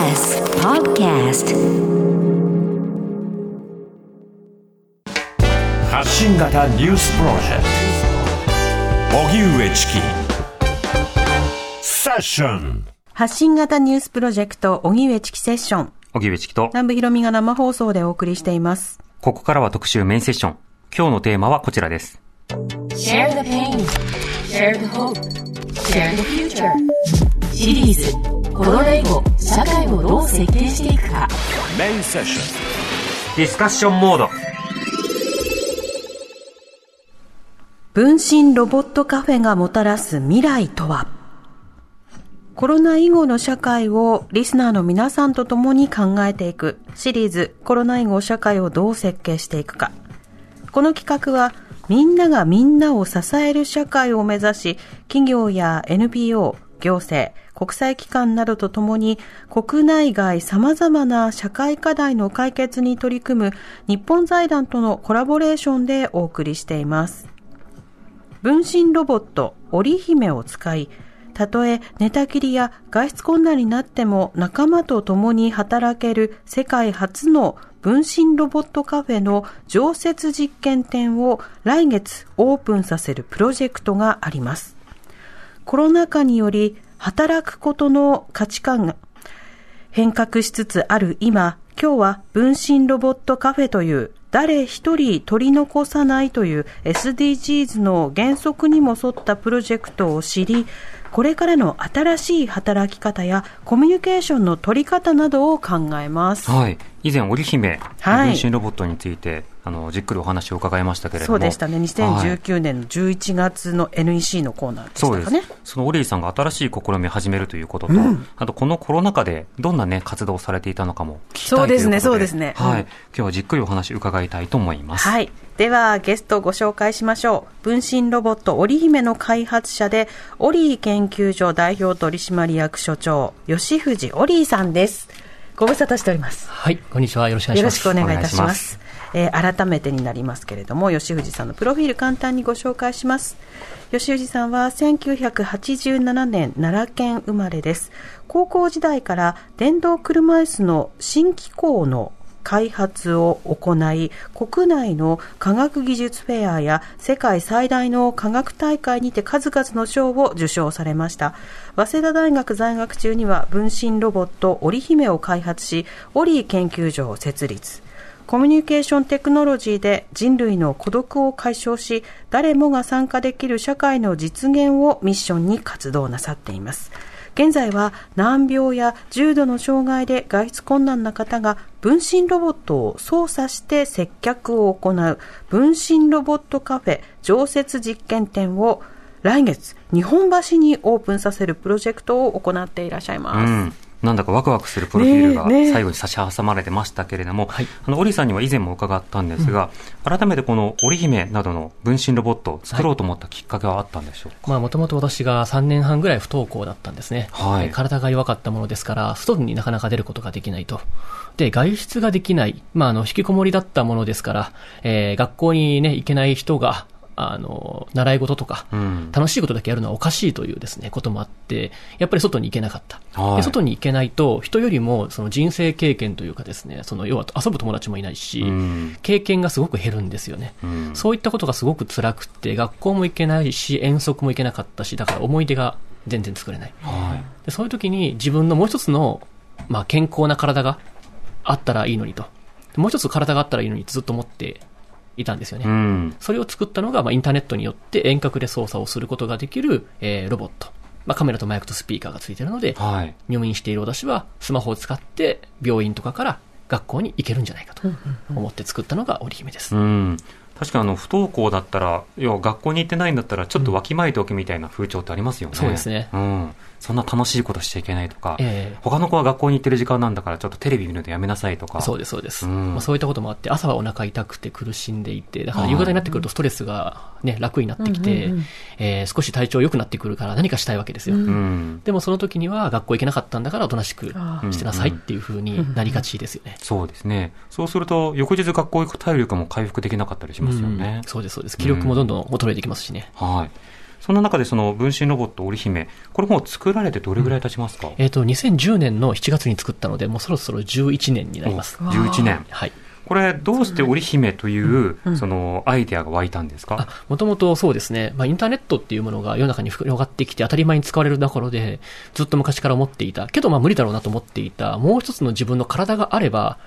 TBS Podcast. 発信型ニュースプロジェクト。荻上チキ。セッション。発信型ニュースプロジェクト、荻上チキセッション。荻上チキと、南部ひろみが生放送でお送りしています。ここからは特集メインセッション。今日のテーマはこちらです。Share the pain. Share the hope. Share the future. シリーズコロナ以後社会をどう設計していくかメインセッションディスカッションモード。分身ロボットカフェがもたらす未来とは？コロナ以後の社会をリスナーの皆さんと共に考えていくシリーズコロナ以後社会をどう設計していくか。この企画はみんながみんなを支える社会を目指し企業や NPO、行政、国際機関などとともに国内外様々な社会課題の解決に取り組む日本財団とのコラボレーションでお送りしています。分身ロボット、織姫を使い、たとえ寝たきりや外出困難になっても仲間と共に働ける世界初の分身ロボットカフェの常設実験店を来月オープンさせるプロジェクトがあります。コロナ禍により働くことの価値観が変革しつつある今、今日は分身ロボットカフェという誰一人取り残さないという SDGs の原則にも沿ったプロジェクトを知り、これからの新しい働き方やコミュニケーションの取り方などを考えます。はい。以前、織姫、はい分身ロボットについて、あの、じっくりお話を伺いましたけれども。そうでしたね。はい2019年の11月の NEC のコーナーでしたかね。そのオリーさんが新しい試みを始めるということと、あとこのコロナ禍でどんなね、活動をされていたのかも聞きたいそうですねということそうですねはい。うん今日はじっくりお話を伺いたいと思います。はい。では、ゲストをご紹介しましょう。分身ロボット、織姫の開発者で、オリー研究所代表取締役所長、吉藤オリーさんです。ご無沙汰しております。はい、こんにちは。よろしくお願いします。よろしくお願いいたしますえー改めてになりますけれども、吉藤さんのプロフィール簡単にご紹介します。吉藤さんは1987年奈良県生まれです。高校時代から電動車椅子の新機構の開発を行い、国内の科学技術フェアや世界最大の科学大会にて数々の賞を受賞されました。早稲田大学在学中には分身ロボット織姫を開発し、オリー研究所を設立。コミュニケーションテクノロジーで人類の孤独を解消し、誰もが参加できる社会の実現をミッションに活動なさっています。現在は難病や重度の障害で外出困難な方が分身ロボットを操作して接客を行う分身ロボットカフェ常設実験店を来月日本橋にオープンさせるプロジェクトを行っていらっしゃいます。うん。なんだかワクワクするプロフィールが最後に差し挟まれてましたけれども、はいあの、オリさんには以前も伺ったんですが、改めてこの織姫などの分身ロボットを作ろうと思ったきっかけはあったんでしょうか、まあ、もともと私が3年半ぐらい不登校だったんですね。はいえー体が弱かったものですから、外になかなか出ることができないと。で、外出ができない。まあ、あの、引きこもりだったものですから、えー学校にね、行けない人が、あの、習い事とか、うん楽しいことだけやるのはおかしいというですね、こともあって、やっぱり外に行けなかった。はいで外に行けないと、人よりもその人生経験というかですね、その要は遊ぶ友達もいないし、うん経験がすごく減るんですよね。うんそういったことがすごく辛くて、学校も行けないし、遠足も行けなかったし、だから思い出が全然作れない。はい。でそういう時に自分のもう一つの、まあ、健康な体があったらいいのにと。もう一つ体があったらいいのにずっと思っていたんですよね。うん。それを作ったのが、まあ、インターネットによって遠隔で操作をすることができる、えーロボット。まあ、カメラとマイクとスピーカーがついているので、はい。入院している私はスマホを使って病院とかから学校に行けるんじゃないかと思って作ったのが織姫です。うん。確かにあの、不登校だったら、要は学校に行ってないんだったら、ちょっとわきまえておくみたいな風潮ってありますよね。そうですねうん。そんな楽しいことしちゃいけないとか、ええ他の子は学校に行ってる時間なんだから、ちょっとテレビ見るのやめなさいとか。そうです、そうです。うんまあ、そういったこともあって、朝はお腹痛くて苦しんでいて、だからはい夕方になってくるとストレスがね、楽になってきて、えー少し体調良くなってくるから何かしたいわけですよ。うん。でもその時には学校行けなかったんだからおとなしくあしてなさいっていう風になりがちですよね。そうですね。そうすると、翌日学校行く体力も回復できなかったりしますよねうん。そうです、そうです。気力もどんどん衰えてきますしね。はい。そんな中でその分身ロボット織姫、これもう作られてどれぐらい経ちますか、えっ、と、2010年の7月に作ったので、もうそろそろ11年になります。お11年。はい。これ、どうして織姫という、その、アイデアが湧いたんですか、もともとそうですね、まあ、インターネットっていうものが世の中に広がってきて当たり前に使われるところで、ずっと昔から思っていた。けどまあ無理だろうなと思っていた。もう一つの自分の体があれば、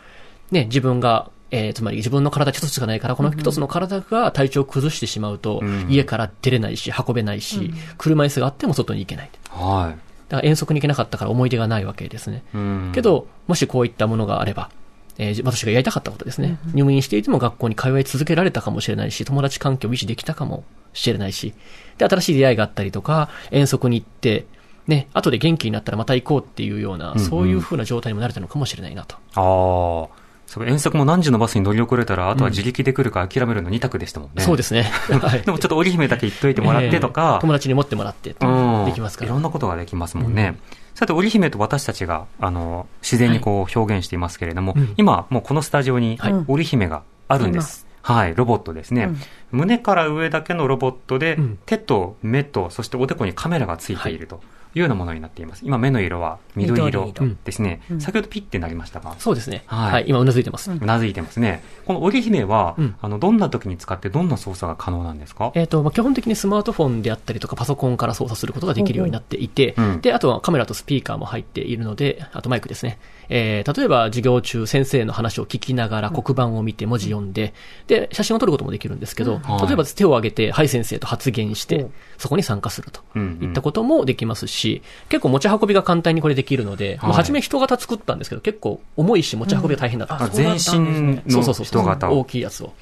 ね、自分が、えーつまり自分の体一つしかないから、この一つの体が体調を崩してしまうと、うん家から出れないし、運べないし、車椅子があっても外に行けない。はだから遠足に行けなかったから思い出がないわけですね。い。うんけ、ど、もしこういったものがあれば、えー私がやりたかったことですね。入院していても学校に通い続けられたかもしれないし、友達関係を維持できたかもしれないし、で、新しい出会いがあったりとか、遠足に行って、ね、後で元気になったらまた行こうっていうような、そういう風な状態にもなれたのかもしれないなと。ああ。そう遠足も何時のバスに乗り遅れたら、あとは自力で来るか諦めるの2択でしたもんね。そうですね。はい。でもちょっと織姫だけ言っといてもらってとえかー、友達に持ってもらって、うん。できますから。いろんなことができますもんね。さて、織姫と私たちが、あの、自然にこう表現していますけれども、うん。今、もうこのスタジオにはい。織姫があるんです。はい、ロボットですね、うん。胸から上だけのロボットで、うん。手と目と、そしておでこにカメラがついていると。いうようなものになっています。今、目の色は緑色ですね。うん先ほどピッてなりましたが、そうですね。はいはい、今うなずいてます。うなずいてますね。この織姫は、うんあの、どんな時に使ってどんな操作が可能なんですか？えっ、と、まあ、基本的にスマートフォンであったりとかパソコンから操作することができるようになっていて、うんで、あとはカメラとスピーカーも入っているので、あとマイクですね。えー例えば授業中先生の話を聞きながら黒板を見て文字読んで、で、写真を撮ることもできるんですけど、はい例えば手を挙げて、はい先生と発言してうん、そこに参加すると。いったこともできますし、結構持ち運びが簡単にこれできるので、はいまあ初め人型作ったんですけど、結構重いし持ち運びが大変だったんですよあ全身のそうそうそう人型を大。きいやつを、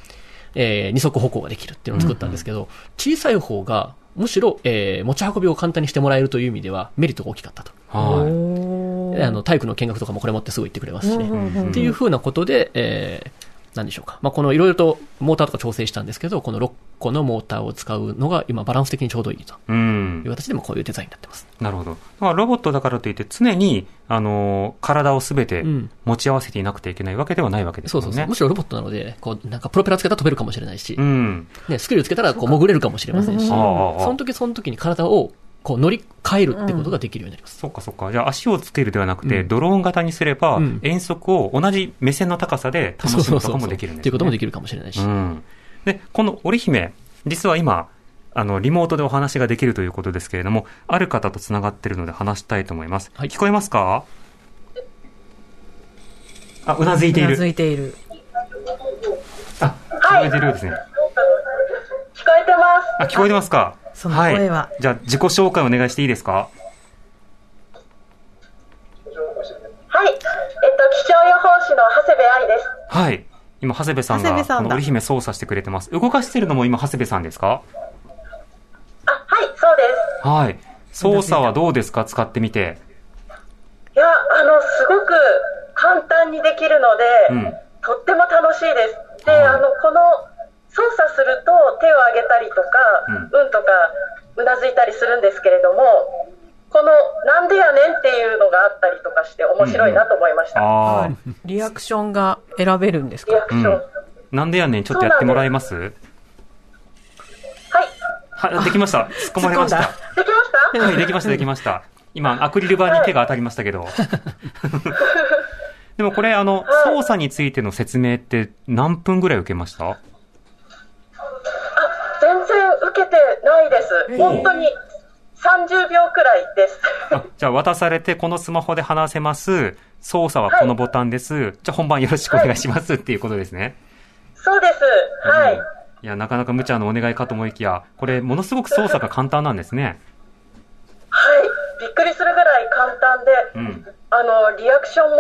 えー二足歩行ができるっていうのを作ったんですけど、小さい方が、むしろ、えー持ち運びを簡単にしてもらえるという意味では、メリットが大きかったと。はい。あの、体育の見学とかもこれ持ってすぐ行ってくれますしね。うんうんうんっていうふうなことで、えー、なんでしょうか。まあ、このいろいろとモーターとか調整したんですけど、この6個のモーターを使うのが今バランス的にちょうどいいとうんいう。形でもこういうデザインになってます。なるほど。まあ、ロボットだからといって常に、あのー体をすべてうん持ち合わせていなくてはいけないわけではないわけですもね。そうんそうそう。むしろロボットなので、こう、なんかプロペラつけたら飛べるかもしれないし、うん。ね、スキルつけたらこう潜れるかもしれませんし、その時その時に体をこう乗り換えるってことができるようになります。そっかそっか。じゃあ足をつけるではなくて、うんドローン型にすれば、うん遠足を同じ目線の高さで楽しむとかもできるんですね。ということもできるかもしれないし。うん。で、この織姫、実は今、あの、リモートでお話ができるということですけれども、ある方と繋がっているので話したいと思います。はい聞こえますか？あ、うなずいていうなずる。いている。あ、聞こえてるようですね。聞こえてます。あ、聞こえてますか？その声はい。じゃあ、自己紹介お願いしていいですか？はい。えっと、気象予報士の長谷部愛です。はい。今、長谷部さんが、さんだこの織姫操作してくれてます。動かしてるのも今、長谷部さんですか？あ、はい、そうです。はい。操作はどうですか？使ってみて。いや、あの、すごく簡単にできるので、うんとっても楽しいです。で、はいあの、この、操作すると手を上げたりとか、うんうん、とか、うなずいたりするんですけれども、この、なんでやねんっていうのがあったりとかして面白いなと思いました。ああ。リアクションが選べるんですか？リアクション。うんなんでやねん、ちょっとやってもらえます？はい。はい、できました。突っ込まれました。できました？はい、できました、できました。今、アクリル板に手が当たりましたけど。でもこれ、あの、操作についての説明って何分ぐらい受けました？てないです。本当に30秒くらいです。あじゃあ渡されて、このスマホで話せます。操作はこのボタンです。じゃあ本番よろしくお願いしますっていうことですね。そうです。はい。うんいや、なかなか無茶のお願いかと思いきや、これ、ものすごく操作が簡単なんですね。はい。びっくりするぐらい簡単で、うん。あの、リアクションも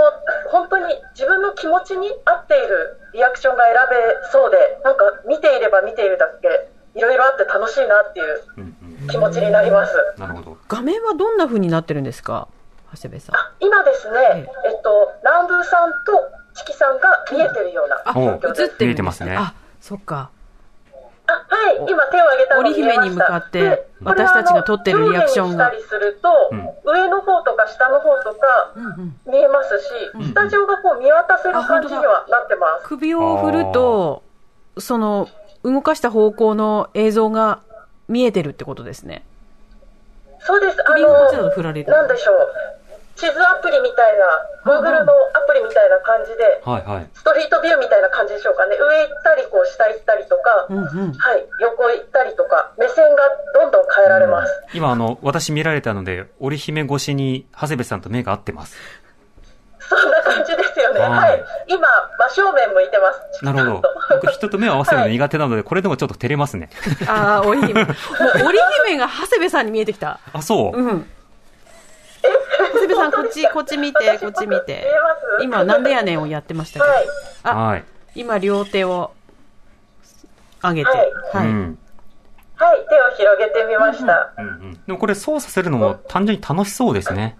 本当に自分の気持ちに合っているリアクションが選べそうで、なんか見ていれば見ているだけ、いろいろあって楽しいなっていううんうん。気持ちになります。なるほど。画面はどんな風になってるんですか？長谷部さん。今ですね、えっと、南部さんとチキさんが見えてるようなあ、状況です。映って見えてますねあ、そっか。あはい、今手を挙げたの織姫に向かって私たちが撮ってるリアクションがたりすると、上の方とか下の方とかうんうん。見えますし、スタジオがこう見渡せる感じにはなってます。首を振ると、その、動かした方向の映像が見えてるってことですね。そうです。あの、振られる。なんでしょう。地図アプリみたいな、Google のアプリみたいな感じで、はいはい。ストリートビューみたいな感じでしょうかね。上行ったり、こう下行ったりとか、うんうん。はい、横行ったりとか、目線がどんどん変えられます。今あの、私見られたので、織姫越しに長谷部さんと目が合ってます。そんな感じですよね。はいはい。今、真正面向いてます。なるほど。僕人と目を合わせるの苦手なので、これでもちょっと照れますね。ああ、織姫。もう織姫が長谷部さんに見えてきた。あ、そう。うん。長谷部さん、こっち、こっち見て、こっち見て見え。ます？今、なんでやねんをやってましたけど。はい。あ、はい。今、両手を上げて。はい。はい、手を広げてみました。うんうん。でもこれ操作するのも単純に楽しそうですね。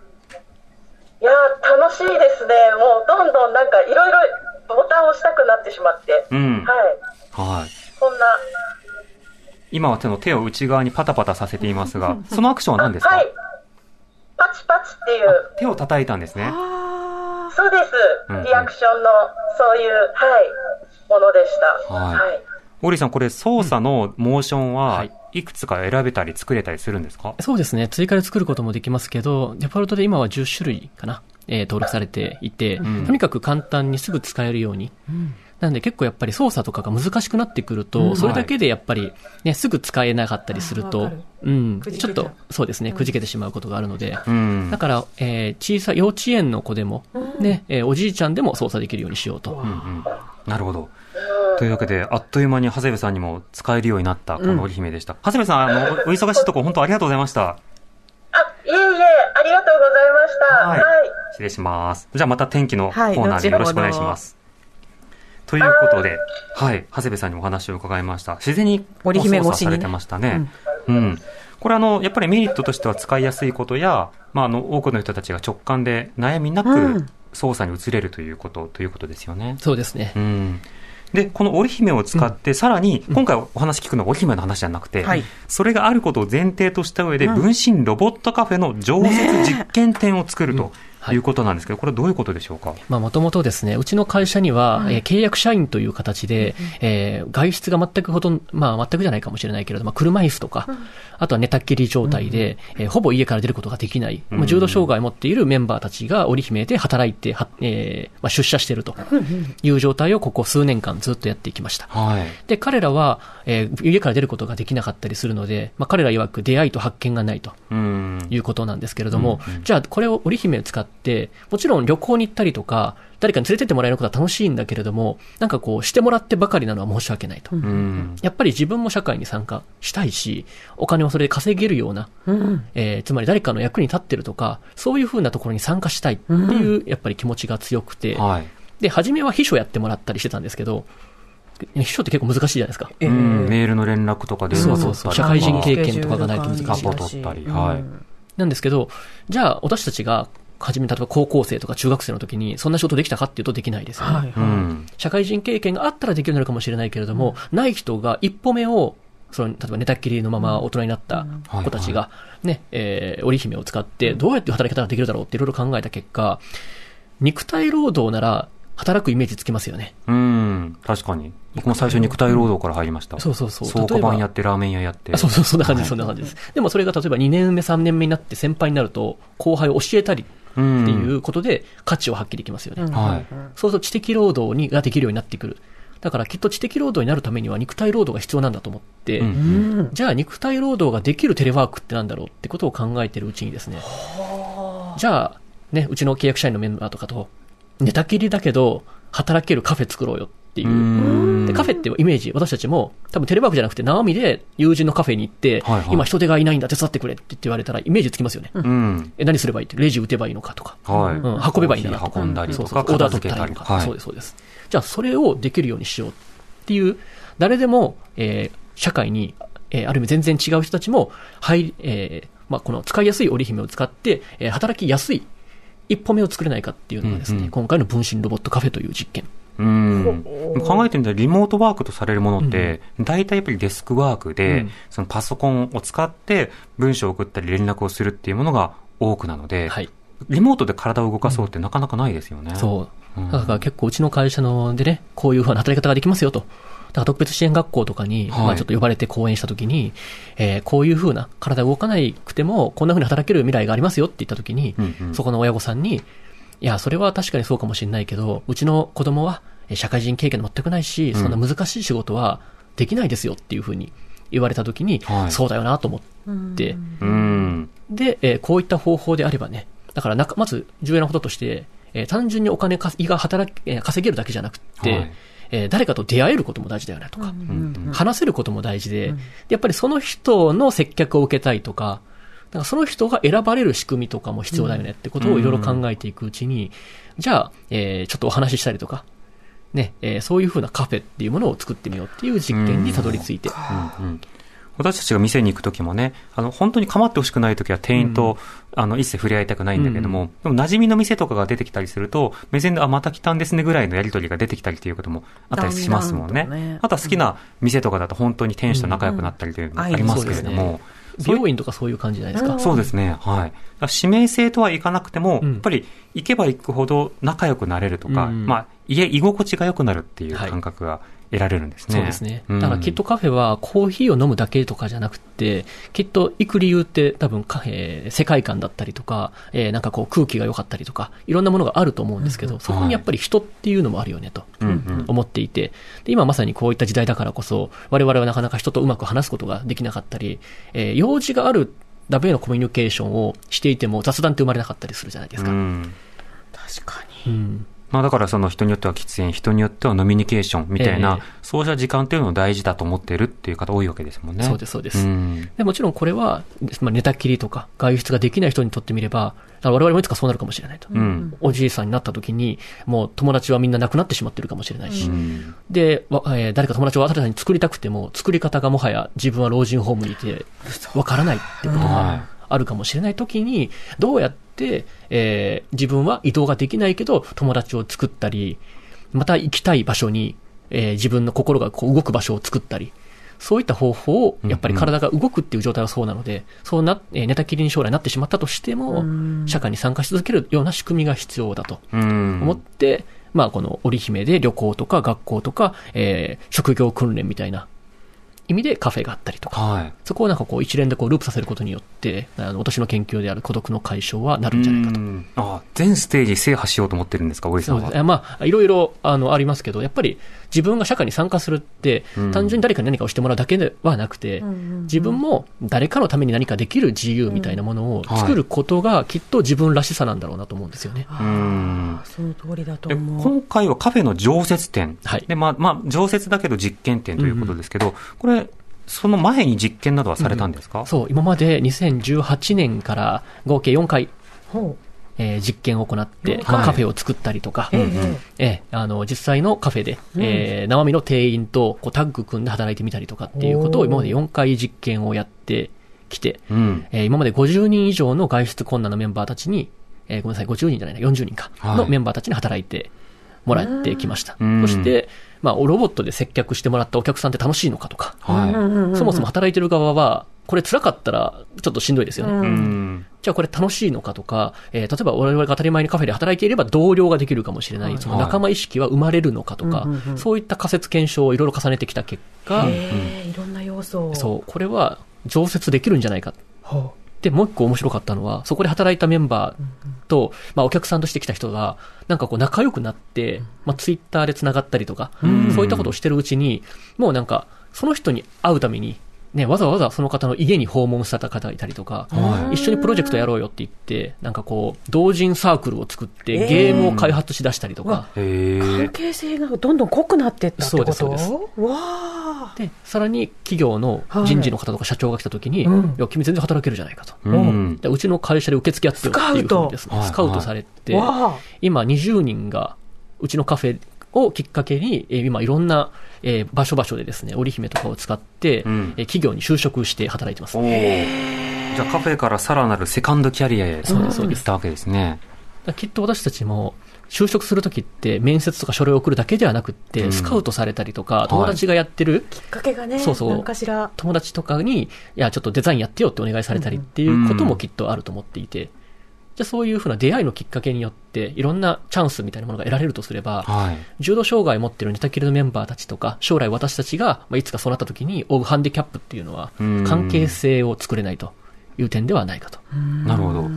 いやー、楽しいですね。もう、どんどんなんか、いろいろボタンを押したくなってしまって。うん。はい。はい。こんな。今は手の手を内側にパタパタさせていますが、そのアクションは何ですか、はい。パチパチっていう、あ手を叩いたんですね。あそうです。リアクションの、そういう、はい、ものでした。はいはい。オーリーさん、これ操作のモーションははい。いくつか選べたり作れたりするんですか、そうですね。追加で作ることもできますけど、デフォルトで今は10種類かな、えー登録されていて、ん。とにかく簡単にすぐ使えるように。なんで結構やっぱり操作とかが難しくなってくると、うん。それだけでやっぱりね、すぐ使えなかったりするとうん、ちょっと、そうですね、くじけてしまうことがあるので、うん。だから、えー小さい幼稚園の子でも、ね、えーおじいちゃんでも操作できるようにしようと。うんうん。なるほど。というわけで、あっという間に長谷部さんにも使えるようになった、この織姫でした。長谷部さん、あの、お忙しいところ本当ありがとうございました。あ、いえいえ、ありがとうございました。ははいい。失礼します。じゃあまた天気のコはいーナーでよろしくお願いします。ということで、はい、長谷部さんにお話を伺いました。自然に織姫越しにねされてましたね。うん。これあの、やっぱりメリットとしては使いやすいことや、まあ、あの、多くの人たちが直感で悩みなうんく操作に移れるということ、ということですよね。そうですねう。ん。で、この織姫を使って、さらに、今回お話聞くのは織姫の話じゃなくて、はい。それがあることを前提とした上で、うん。分身ロボットカフェの常設実験店を作るとはいいうことなんですけど、これはどういうことでしょうか？まあ、もともとですね、うちの会社には、えー契約社員という形で、えー外出が全くほとんど、まあ、全くじゃないかもしれないけれど、まあ、車椅子とか、あとは寝たっきり状態で、えーほぼ家から出ることができない、まあ、重度障害を持っているメンバーたちが織姫で働いては、えーまあ、出社しているという状態をここ数年間ずっとやってきました。はい。で、彼らは、えー家から出ることができなかったりするので、まあ、彼ら曰く出会いと発見がないと。うん。いうことなんですけれども、じゃあこれを織姫を使って、もちろん旅行に行ったりとか、誰かに連れてってもらえることは楽しいんだけれども、なんかこうしてもらってばかりなのは申し訳ないと。うん。やっぱり自分も社会に参加したいし、お金をそれで稼げるような、うん。えーつまり誰かの役に立ってるとか、そういうふうなところに参加したいっていう、やっぱり気持ちが強くて、はい。で、初めは秘書やってもらったりしてたんですけど、秘書って結構難しいじゃないですか。えうん、メールの連絡とか電話そうそうそう。社会人経験とかがないと難しい。アポ取ったり。はい。なんですけど、じゃあ私たちが、初め例えば高校生とか中学生の時に、そんな仕事できたかっていうとできないですよね。はい。うん。社会人経験があったらできるようになるかもしれないけれども、ない人が一歩目を、その、例えば寝たっきりのまま大人になった子たちが、ね、えー、織姫を使って、どうやって働き方ができるだろうっていろいろ考えた結果、肉体労働なら、働くイメージつきますよね。うん。確かに。僕も最初肉体労働から入りました。そうそうそう倉庫例えば版やって、ラーメン屋やって。あそうそう、そんな感じです、そんな感じです。でもそれが例えば2年目、3年目になって先輩になると、後輩を教えたりってうん。いうことで価値を発揮できますよね。はい。そうすると知的労働にができるようになってくる。だからきっと知的労働になるためには肉体労働が必要なんだと思って、うんうん。じゃあ肉体労働ができるテレワークってなんだろうってことを考えてるうちにですね、じゃあ、ね、うちの契約社員のメンバーとかと、寝たきりだけど、働けるカフェ作ろうよっていうう。んでカフェってイメージ、私たちも、多分テレワークじゃなくて、生身で友人のカフェに行って、はいはい今人手がいないんだ、手伝ってくれって言われたら、イメージつきますよね。うん。え、何すればいいって、レジ打てばいいのかとか。はい。うん、運べばいいんだなとか。運んだりとか、そうそうオーダー。取ったりとか、はいそうです、そうです。じゃあ、それをできるようにしようっていう、誰でも、えー社会に、えーある意味全然違う人たちも、入り、えーまあ、この使いやすい織姫を使って、えー働きやすい一歩目を作れないかっていうのがですね、うんうん今回の分身ロボットカフェという実験。うん。考えてみたら、リモートワークとされるものって、大体やっぱりデスクワークで、うんそのパソコンを使って文章を送ったり連絡をするっていうものが多くなので、はい。リモートで体を動かそうってなかなかないですよね。そう。うんだから結構うちの会社のでね、こういうふうな働き方ができますよと。から特別支援学校とかに、はいまあちょっと呼ばれて講演したときに、えーこういうふうな、体動かないくても、こんなふうに働ける未来がありますよって言ったときに、うんうんそこの親御さんに、いや、それは確かにそうかもしれないけど、うちの子供はえー社会人経験全くないし、そんな難しい仕事はできないですよっていうふうに言われたときに、はい。そうだよなと思って、うん。で、えーこういった方法であればね、だからなか、まず重要なこととして、えー単純にお金かが働き、えー稼げるだけじゃなくって、はい。えー誰かと出会えることも大事だよねとか、うん。話せることも大事で、でやっぱりその人の接客を受けたいとか、だからその人が選ばれる仕組みとかも必要だよねってことをいろいろ考えていくうちに、じゃあ、えーちょっとお話ししたりとか、ね、えーそういうふうなカフェっていうものを作ってみようっていう実験にたどり着いて、うんうん私たちが店に行くときもね、あの、本当に構ってほしくないときは店員と、あの、一切触れ合いたくないんだけども、でも馴染みの店とかが出てきたりすると、目線で、あ、また来たんですねぐらいのやりとりが出てきたりということもあったりしますもんね。ね。あとは好きな店とかだと本当に店主と仲良くなったりというのもありますけれども、美容院とかそういう感じじゃないですか。そうですね。はい。指名制とはいかなくても、うん。やっぱり行けば行くほど仲良くなれるとか、うん。まあ、家、居心地が良くなるっていうはい。感覚が得られるんですね。そうですね。ん。だからきっとカフェはコーヒーを飲むだけとかじゃなくて、きっと行く理由って多分カフェ、世界観だったりとか、えーなんかこう空気が良かったりとか、いろんなものがあると思うんですけど、そこにやっぱり人っていうのもあるよねと。思っていて、で今まさにこういった時代だからこそ、我々はなかなか人とうまく話すことができなかったり、えー用事があるダメのコミュニケーションをしていても雑談って生まれなかったりするじゃないですか。うん。確かうんまあだからその人によっては喫煙、人によっては飲みニケーションみたいな、ええそうした時間っていうのを大事だと思っているっていう方多いわけですもんね。そうです、そうです。んでもちろんこれは、まあ、寝たきりとか外出ができない人にとってみれば、我々もいつかそうなるかもしれないと。うん。おじいさんになった時に、もう友達はみんな亡くなってしまってるかもしれないし、うんで、わえー誰か友達を新たに作りたくても、作り方がもはや自分は老人ホームにいて、わからないってことはがあるかもしれない時に、どうやって、えー自分は移動ができないけど、友達を作ったり、また行きたい場所に、えー自分の心がこう動く場所を作ったり、そういった方法を、やっぱり体が動くっていう状態はそうなので、そうな、えー寝たきりに将来なってしまったとしても、社会に参加し続けるような仕組みが必要だと。うん。思って、まあこの織姫で旅行とか学校とか、えー職業訓練みたいな意味でカフェがあったりとか、はい。そこをなんかこう一連でこうループさせることによって、あの私の研究である孤独の解消はなるんじゃないかと。うんあ全ステージ制覇しようと思ってるんですか、堀さは？そうんですね。まあ、いろいろ、あの、ありますけど、やっぱり自分が社会に参加するって、うん単純に誰かに何かをしてもらうだけではなくて、自分も誰かのために何かできる自由みたいなものを作ることが、きっと自分らしさなんだろうなと思うんですよね。うん。その通りだとで思う。今回はカフェの常設店。はいで、まあ、まあ、常設だけど実験店ということですけど、これ、その前に実験などはされたんですか、そう、今まで2018年から合計4回、ほえー実験を行って、カフェを作ったりとか、う。えええーあの、実際のカフェで、えー生身の店員とこうタッグ組んで働いてみたりとかっていうことを今まで4回実験をやってきて、うん。えー今まで50人以上の外出困難なメンバーたちに、えーごめんなさい、50人じゃないな、40人か、はい。のメンバーたちに働いてもらってきました。うんそして、まあ、ロボットで接客してもらったお客さんって楽しいのかとか、はそもそも働いてる側は、これ辛かったらちょっとしんどいですよね。い。うん。じゃあこれ楽しいのかとか、えー例えば我々が当たり前にカフェで働いていれば同僚ができるかもしれない、その仲間意識は生まれるのかとか、そういった仮説検証をいろいろ重ねてきた結果、ええいろんな要素を。そう、これは常設できるんじゃないか。ほで、もう一個面白かったのは、そこで働いたメンバーと、まあお客さんとして来た人が、なんかこう仲良くなって、まあツイッターで繋がったりとか、そういったことをしてるうちに、もうなんか、その人に会うために、ね、わざわざその方の家に訪問された方がいたりとか、はい一緒にプロジェクトやろうよって言って、なんかこう、同人サークルを作ってゲームを開発しだしたりとか。関係性がどんどん濃くなってったってこと？そうですそうわあ。で、さらに企業の人事の方とか社長が来た時に、うんいや、君全然働けるじゃないかと。うん。でうちの会社で受付やってよっていうふうにですね、スカウトスカウトされて、わあ。今20人がうちのカフェをきっかけに、えー今いろんな、えー場所場所でですね、織姫とかを使って、うん。えー企業に就職して働いてます。じゃあカフェからさらなるセカンドキャリアへ行ったわけですね。きっと私たちも、就職するときって面接とか書類を送るだけではなくって、うん。スカウトされたりとか、友達がやってるきっかけがね、そうそう。なんかしら。友達とかに、いや、ちょっとデザインやってよってお願いされたりっていうこともきっとあると思っていて、じゃあそういうふうな出会いのきっかけによって、いろんなチャンスみたいなものが得られるとすれば、はい。重度障害を持っているネタキルのメンバーたちとか、将来私たちが、まあ、いつかそうなった時に負うハンディキャップっていうのはうん、関係性を作れないという点ではないかと。なるほど。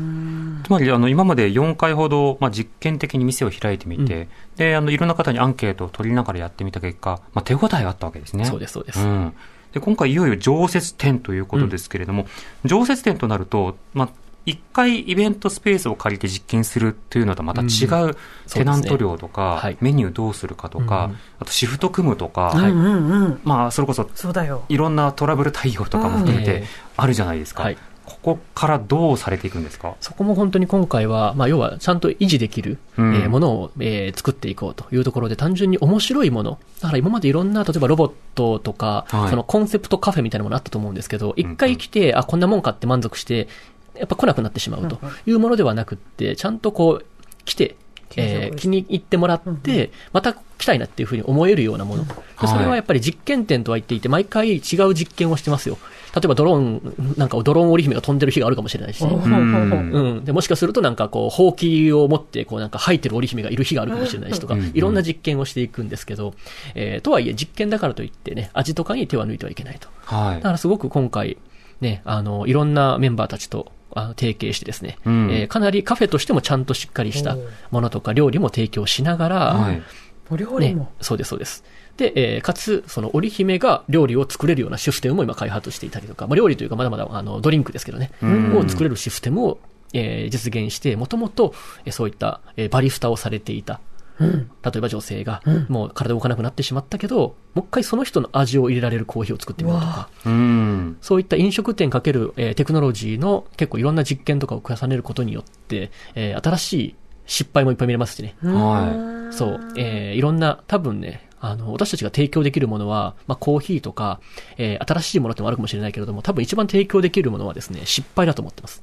つまり、あの、今まで4回ほど、まあ、実験的に店を開いてみて、うで、あの、いろんな方にアンケートを取りながらやってみた結果、まあ、手応えがあったわけですね。そうです、そうです。うん。で、今回いよいよ常設展ということですけれども、常設展となると、まあ、一回イベントスペースを借りて実験するというのとはまた違うテナント料とか、はい。メニューどうするかとか、うんあとシフト組むとか、はいうんうん。うん。まあ、それこそそうだよ。いろんなトラブル対応とかも含めてあるじゃないですか。はい。ここからどうされていくんですか？そこも本当に今回は、まあ、要はちゃんと維持できる、うん。えーものを、えー作っていこうというところで、単純に面白いもの。だから今までいろんな、例えばロボットとか、はい。そのコンセプトカフェみたいなものあったと思うんですけど、一回来て、あ、こんなもんかって満足して、やっぱ来なくなってしまうというものではなくって、ちゃんとこう、来て、えー気に入ってもらって、また来たいなっていうふうに思えるようなもの。でそれはやっぱり実験点とは言っていて、毎回違う実験をしてますよ。例えばドローン、なんかドローン織姫が飛んでる日があるかもしれないし、ほうん。で、もしかするとなんかこう、ほうきを持って、こうなんか吐いてる織姫がいる日があるかもしれないしとかうん、いろんな実験をしていくんですけど、えーとはいえ実験だからといってね、味とかに手は抜いてはいけないと。はいだか。らすごく今回、ね、あの、いろんなメンバーたちと、あの提携してですね、うんえーかなりカフェとしてもちゃんとしっかりしたものとか料理も提供しながら、はい。お料理ねも。、そうです、そうです。で、えーかつ、その織姫が料理を作れるようなシステムも今開発していたりとか、まあ、料理というかまだまだあのドリンクですけどね、んを作れるシステムを、えー実現して、もともと、えーそういった、えーバリスタをされていた、例えば女性が、もう体動かなくなってしまったけど、もう一回その人の味を入れられるコーヒーを作ってみようとか、うん。そういった飲食店かける、えーテクノロジーの結構いろんな実験とかを重ねることによって、えー新しい失敗もいっぱい見れますしね。はそう、えーいろんな、多分ね、あの、私たちが提供できるものは、まあ、コーヒーとか、えー新しいものってもあるかもしれないけれども、多分一番提供できるものはですね、失敗だと思ってます。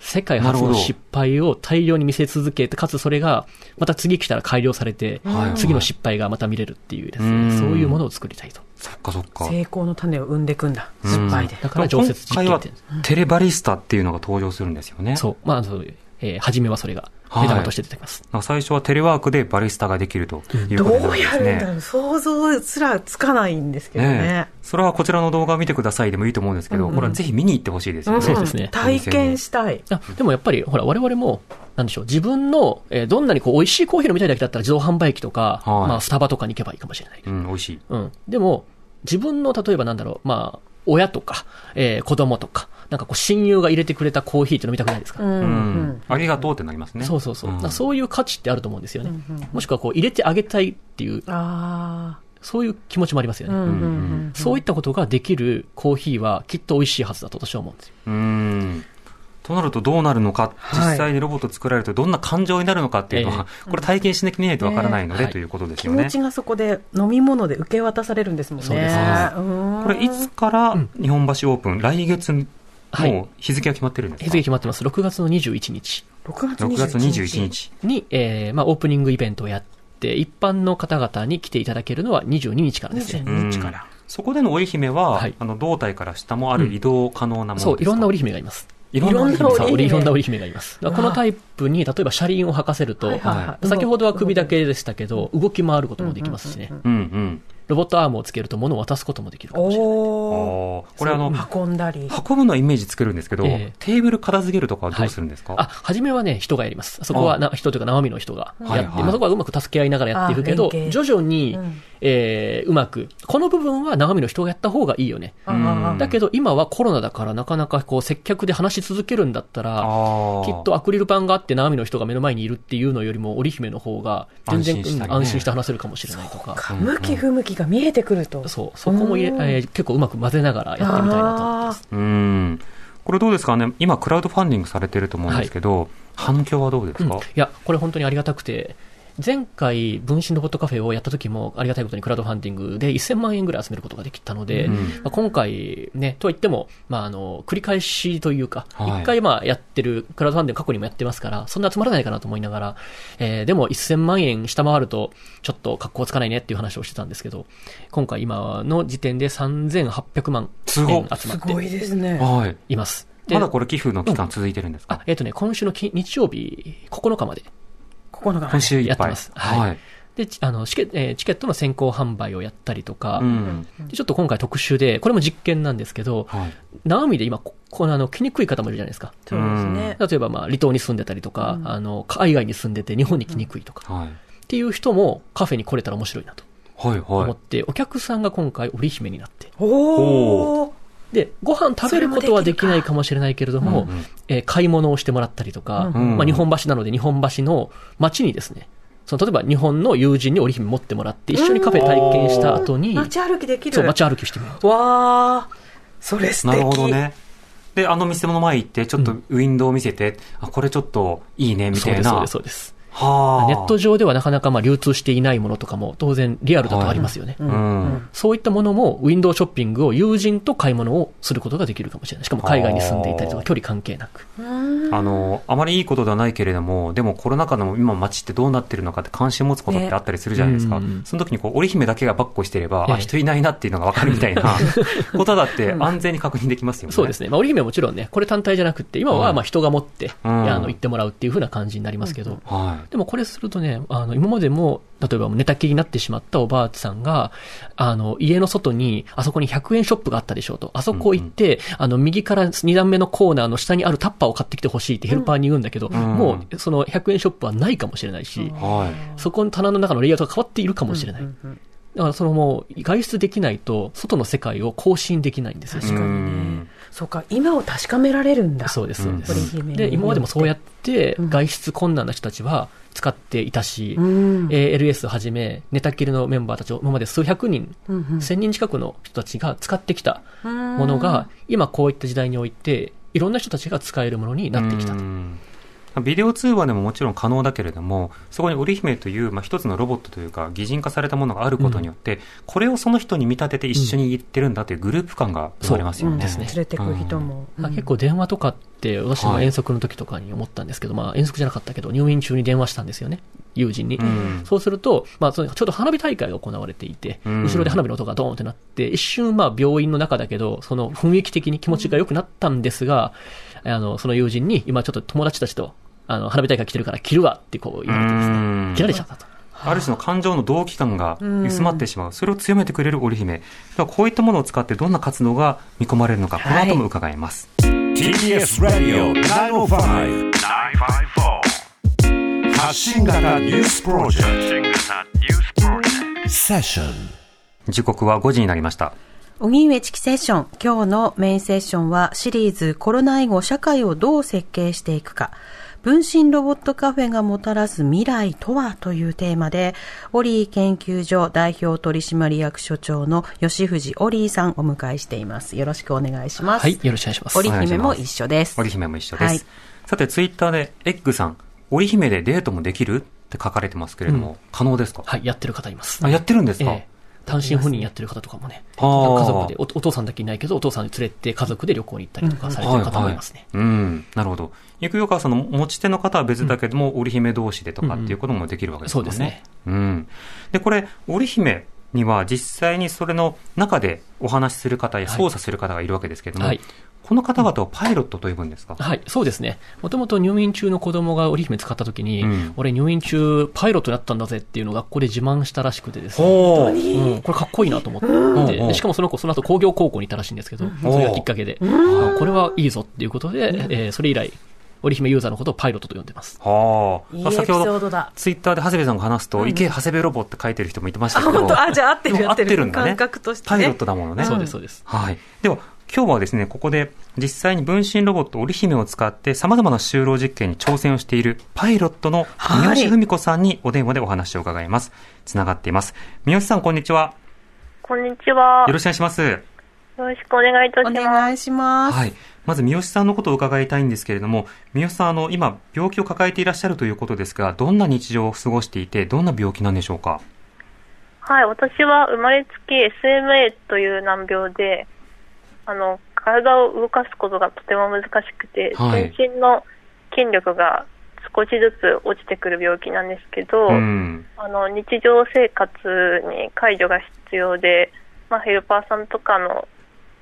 世界初の失敗を大量に見せ続けて、かつそれが、また次来たら改良されて、はい次の失敗がまた見れるっていうですうんね、そういうものを作りたいと。そっかそっか。成功の種を生んでいくんだ。失敗で。だから常設実今回は験店。テレバリスタっていうのが登場するんですよね。そう。まあ、そういう、えー初めはそれが、はい目玉として出てきます。なんか最初はテレワークでバリスタができるというどことになうやるんだろう想像すらつかないんですけどねねえ。それはこちらの動画を見てくださいでもいいと思うんですけど、これはぜひ見に行ってほしいですよね。そうですね体験したい。あでもやっぱり、ほら、我々も、なんでしょう、自分の、えーどんなにこう、美味しいコーヒー飲みたいだけだったら自動販売機とか、はいまあ、スタバとかに行けばいいかもしれない。うん、美味しい。うん。でも、自分の、例えばなんだろう、まあ、親とか、えー子供とか、なんかこう、親友が入れてくれたコーヒーって飲みたくないですか、うんううんん。ありがとうってなりますね。そうそうそう。んだからそういう価値ってあると思うんですよね。もしくはこう、入れてあげたいっていう、あそういう気持ちもありますよあ。ね。うんうんうん。そういったことができるコーヒーはきっと美味しいはずだと私は思うんですよ。うん。となるとどうなるのか、はい実際にロボット作られるとどんな感情になるのかっていうのは、これ体験しなきゃ見ないとわからないので、ねということですよね。気持ちがそこで飲み物で受け渡されるんですもんね。そうですうんこれいつから日本橋オープン、来月、はいもう日付が決まってるんですか？日付決まってます。6月の21日。6月6月21 21日。に、えーまあ、オープニングイベントをやって、一般の方々に来ていただけるのは22日からですね。22日から。そこでの織姫は、はいあの胴体から下もある移動可能なものですか、そう、いろんな織姫がいます。いろんな織姫がいます。このタイプに、例えば車輪を履かせると、はいはいはい先ほどは首だけでしたけど、動き回ることもできますしね。うんうん。ロボットアームをつけると物を渡すこともできるかもしれない。これあの、運んだり。運ぶのはイメージつけるんですけど、ええ。テーブル片付けるとかはどうするんですか、あ、初めはね、人がやります。そこはな人というか生身の人がやって、はいはい。まあ、そこはうまく助け合いながらやっていくけど徐々に、うん。えーうまく、この部分は生身の人がやった方がいいよね。だけど今はコロナだからなかなかこう接客で話し続けるんだったら、きっとアクリル板があって生身の人が目の前にいるっていうのよりも織姫の方が全然安心したりね。うん安心して話せるかもしれないとか。向き不向きが見えてくると。そう、そこも入えー結構うまく混ぜながらやってみたいなと思ってます。うん。これどうですか？ね今、クラウドファンディングされてると思うんですけど、反響はどうですうんか、いや、これ本当にありがたくて、前回、分身ロボットカフェをやった時も、ありがたいことにクラウドファンディングで1000万円ぐらい集めることができたので、うんまあ、今回ね、とは言っても、まあ、あの、繰り返しというか、はい一回まあやってる、クラウドファンディング過去にもやってますから、そんな集まらないかなと思いながら、えーでも1000万円下回ると、ちょっと格好つかないねっていう話をしてたんですけど、今回今の時点で3800万円集まっていですね。はい。います。でまだこれ寄付の期間続いてるんですか、あ、えっ、とね、今週のき日曜日9日まで9日まで今週。やってます。はい。はい。で、ちあの、チケえーチケットの先行販売をやったりとか、うん。でちょっと今回特集で、これも実験なんですけど、はい。生身で今、ここのあの、来にくい方もいるじゃないですか。そうですね。例えば、まあ、離島に住んでたりとか、あの、海外に住んでて日本に来にくいとか、はい。っていう人もカフェに来れたら面白いなとはい、はい思っ。て、お客さんが今回織姫になって、おー。で、ご飯食べることはできないかもしれないけれども、うんうんえー買い物をしてもらったりとか、うんまあ、日本橋なので日本橋の街にですね、その例えば日本の友人に織姫持ってもらって、一緒にカフェ体験した後に、街歩きできる。そう、街歩きしてみようと。わー。それ素敵。なるほどね。で、あの店の前行って、ちょっとウィンドウを見せて、あ、これちょっといいね、みたいな。そうです、そうです、そうです。はあ。ネット上ではなかなかまあ流通していないものとかも当然リアルだとありますよね。うん。そういったものもウィンドウショッピングを友人と買い物をすることができるかもしれない。しかも海外に住んでいたりとか距離関係なく。あの、あまりいいことではないけれども、でもコロナ禍の今街ってどうなってるのかって関心を持つことってあったりするじゃないですか。ねうんその時にこう、織姫だけがバッコしてれば、ええあ、人いないなっていうのがわかるみたいな ことだって安全に確認できますよね。そうですね。まあ、織姫はもちろんね、これ単体じゃなくって、今はまあ人が持って、うんあの、行ってもらうっていう風な感じになりますけど、はい。でもこれするとね、あの、今までも、例えば寝たきりになってしまったおばあさんが、あの、家の外に、あそこに100円ショップがあったでしょうと。あそこ行って、あの、右から2段目のコーナーの下にあるタッパーを買ってきてほしいってヘルパーに言うんだけど、んもう、その100円ショップはないかもしれないし、はい。そこの棚の中のレイアウトが変わっているかもしれない。だからそのもう、外出できないと、外の世界を更新できないんですよ。確かにうんね。そうか、今を確かめられるんだ。そうです、そうです。織姫にで、今までもそうやってうん外出困難な人たちは使っていたし、うん。ALS をはじめ、寝たきりのメンバーたちを今まで数百人、うんうん1000人近くの人たちが使ってきたものが、今こういった時代において、いろんな人たちが使えるものになってきたと。うんビデオ通話でももちろん可能だけれども、そこに織姫という、まあ、一つのロボットというか、擬人化されたものがあることによって、これをその人に見立てて一緒に行ってるんだというグループ感が生まれますよね。うんですね連れてく人も。まあ結構電話とかって、私も遠足の時とかに思ったんですけど、まあ遠足じゃなかったけど、入院中に電話したんですよね。友人に。うんそうすると、まあ、そのちょうど花火大会が行われていて、うん後ろで花火の音がドーンってなって、一瞬、まあ、病院の中だけど、その雰囲気的に気持ちが良くなったんですが、あの、その友人に、今ちょっと友達たちと、あの、花火大会来てるから切るわってこう言われてですうんね、切られちゃったと。ある種の感情の同期感が薄まってしまう。それを強めてくれる織姫。ではこういったものを使ってどんな活動が見込まれるのか、この後も伺います。TBS Radio 905-954発信型ニュースプロジェクトセッション時刻は5時になりました。荻上チキセッション。今日のメインセッションはシリーズコロナ以後社会をどう設計していくか。分身ロボットカフェがもたらす未来とはというテーマで、オリー研究所代表取締役所長の吉藤オリーさんをお迎えしています。よろしくお願いします。はい、よろしくお願いします。織姫も一緒です。織姫も一緒です。はいさて、ツイッターで、エッグさん、織姫でデートもできるって書かれてますけれども、可能ですか？はい、やってる方います。あ、やってるんですか、ええ単身赴任やってる方とかもね、はあ家族でお、お父さんだけいないけど、お父さんに連れて家族で旅行に行ったりとかされてる方もいますね。うん、なるほど。ゆくゆくはその持ち手の方は別だけども、織姫同士でとかっていうこともできるわけですもんね。そうですね。うん。で、これ、織姫には実際にそれの中でお話しする方やはい。操作する方がいるわけですけれども、はい。この方々をパイロットと呼ぶんですか、はい、そうですね。もともと入院中の子供が織姫使った時に、うん。俺入院中パイロットだったんだぜっていうのを学校で自慢したらしくてですね。ほう。うん、これかっこいいなと思って、うんでしかもその子、その後工業高校にいたらしいんですけど、それがきっかけで、あこれはいいぞっていうことで、えーそれ以来、織姫ユーザーのことをパイロットと呼んでます。はあ。いいエピソ先ほどードだ。ツイッターで長谷部さんが話すと、池長谷部ロボって書いてる人もいてましたけど。本当？あ、じゃあ合ってる合ってるんだね。感覚としてねパイロットだものね。そうです、そうです。はい。では、今日はですね、ここで実際に分身ロボット織姫を使って様々な就労実験に挑戦をしているパイロットの三好文子さんにお電話でお話を伺います。つながっています。三好さん、こんにちは。こんにちは。よろしくお願いします。よろしくお願いいたしおます。願いします。はい。まず三好さんのことを伺いたいんですけれども、三好さん、あの、今、病気を抱えていらっしゃるということですが、どんな日常を過ごしていて、どんな病気なんでしょうか？はい、私は生まれつき SMA という難病で、あの、体を動かすことがとても難しくて、はい全身の筋力が少しずつ落ちてくる病気なんですけど、うん。あの、日常生活に介助が必要で、まあ、ヘルパーさんとかの